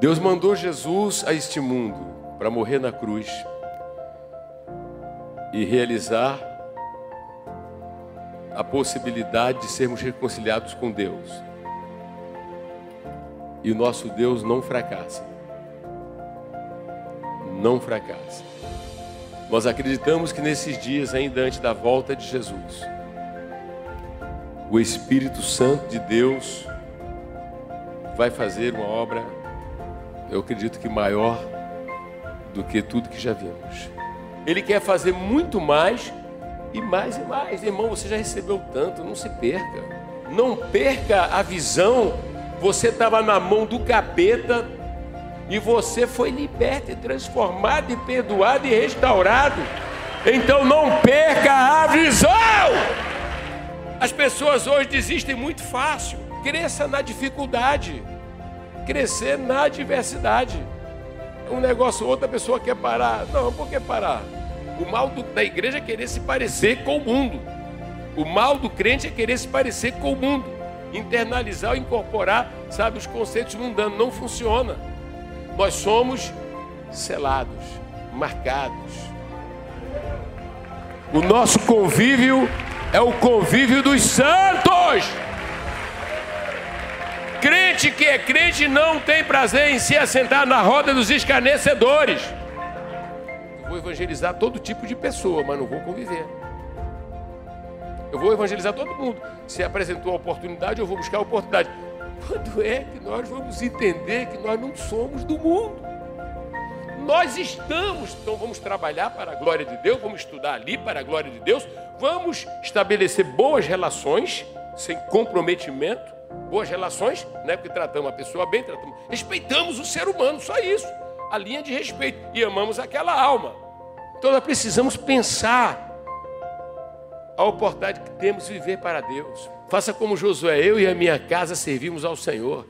Deus mandou Jesus a este mundo para morrer na cruz e realizar a possibilidade de sermos reconciliados com Deus. E o nosso Deus não fracassa. Não fracassa. Nós acreditamos que nesses dias, ainda antes da volta de Jesus, o Espírito Santo de Deus vai fazer uma obra, eu acredito que maior do que tudo que já vimos. Ele quer fazer muito mais e mais e mais. Irmão, você já recebeu tanto, não se perca. Não perca a visão. Você estava na mão do capeta e você foi liberto e transformado e perdoado e restaurado. Então não perca a visão. As pessoas hoje desistem muito fácil. Cresça na dificuldade. Crescer na adversidade. Um negócio, outra pessoa quer parar. Não, por que parar? O mal do, da igreja é querer se parecer com o mundo. O mal do crente é querer se parecer com o mundo. Internalizar ou incorporar, sabe, os conceitos mundanos. Não funciona. Nós somos selados, marcados. O nosso convívio é o convívio dos santos. Crente que é crente não tem prazer em se assentar na roda dos escarnecedores. Eu vou evangelizar todo tipo de pessoa, mas não vou conviver. Eu vou evangelizar todo mundo. Se apresentou a oportunidade, eu vou buscar a oportunidade. Quando é que nós vamos entender que nós não somos do mundo? Nós estamos, então vamos trabalhar para a glória de Deus, vamos estudar ali para a glória de Deus, vamos estabelecer boas relações, sem comprometimento, boas relações, né? Porque tratamos a pessoa bem, tratamos, respeitamos o ser humano, só isso, a linha de respeito, e amamos aquela alma. Então nós precisamos pensar a oportunidade que temos de viver para Deus. Faça como Josué, eu e a minha casa servimos ao Senhor.